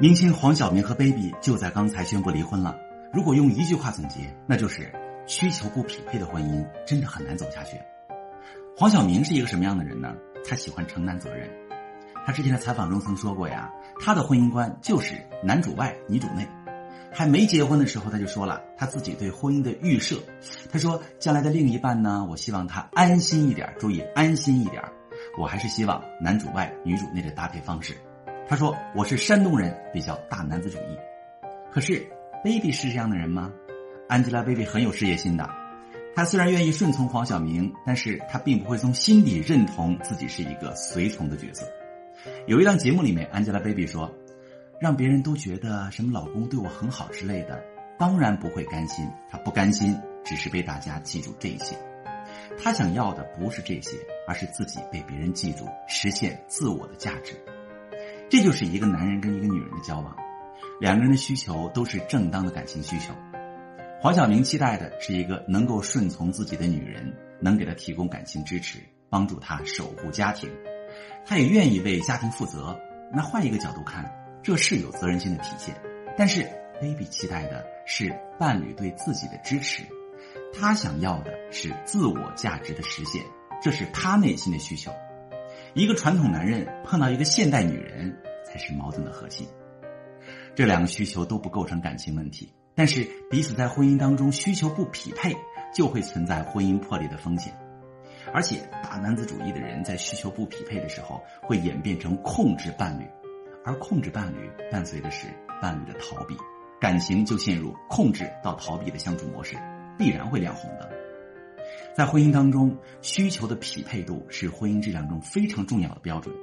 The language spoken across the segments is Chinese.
明星黄晓明和 baby 就在刚才宣布离婚了。如果用一句话总结，那就是需求不匹配的婚姻真的很难走下去。黄晓明是一个什么样的人呢？他喜欢承担责任。他之前的采访中曾说过呀，他的婚姻观就是男主外女主内。还没结婚的时候，他就说了他自己对婚姻的预设。他说，将来的另一半呢，我希望他安心一点，注意安心一点。我还是希望男主外女主内的搭配方式。他说我是山东人，比较大男子主义。可是。baby 是这样的人吗？Angelababy 很有事业心的，她虽然愿意顺从黄晓明，但是她并不会从心底认同自己是一个随从的角色。有一档节目里面，Angelababy 说：“让别人都觉得什么老公对我很好之类的，当然不会甘心。她不甘心，只是被大家记住这些。她想要的不是这些，而是自己被别人记住，实现自我的价值。这就是一个男人跟一个女人的交往。”两个人的需求都是正当的感情需求。黄晓明期待的是一个能够顺从自己的女人，能给他提供感情支持，帮助他守护家庭。他也愿意为家庭负责。那换一个角度看，这是有责任心的体现。但是，baby 期待的是伴侣对自己的支持，他想要的是自我价值的实现，这是他内心的需求。一个传统男人碰到一个现代女人，是矛盾的核心。这两个需求都不构成感情问题，但是彼此在婚姻当中需求不匹配，就会存在婚姻破裂的风险。而且大男子主义的人在需求不匹配的时候，会演变成控制伴侣，而控制伴侣伴随的是伴侣的逃避，感情就陷入控制到逃避的相处模式，必然会亮红灯。在婚姻当中，需求的匹配度是婚姻质量中非常重要的标准。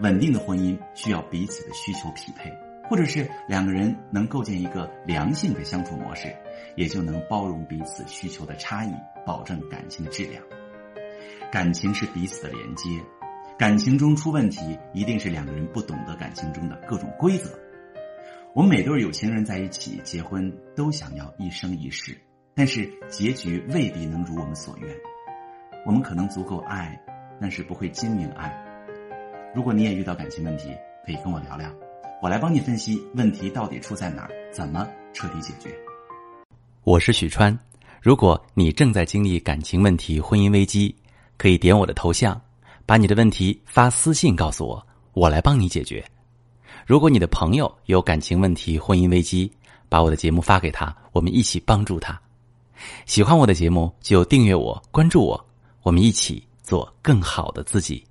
稳定的婚姻需要彼此的需求匹配。或者是两个人能构建一个良性的相处模式，也就能包容彼此需求的差异，保证感情的质量。感情是彼此的连接，感情中出问题，一定是两个人不懂得感情中的各种规则。我们每对有情人在一起结婚，都想要一生一世，但是结局未必能如我们所愿。我们可能足够爱，但是不会经营爱。如果你也遇到感情问题，可以跟我聊聊。我来帮你分析问题到底出在哪儿，怎么彻底解决。我是许川，如果你正在经历感情问题、婚姻危机，可以点我的头像，把你的问题发私信告诉我，我来帮你解决。如果你的朋友有感情问题、婚姻危机，把我的节目发给他，我们一起帮助他。喜欢我的节目就订阅我、关注我，我们一起做更好的自己。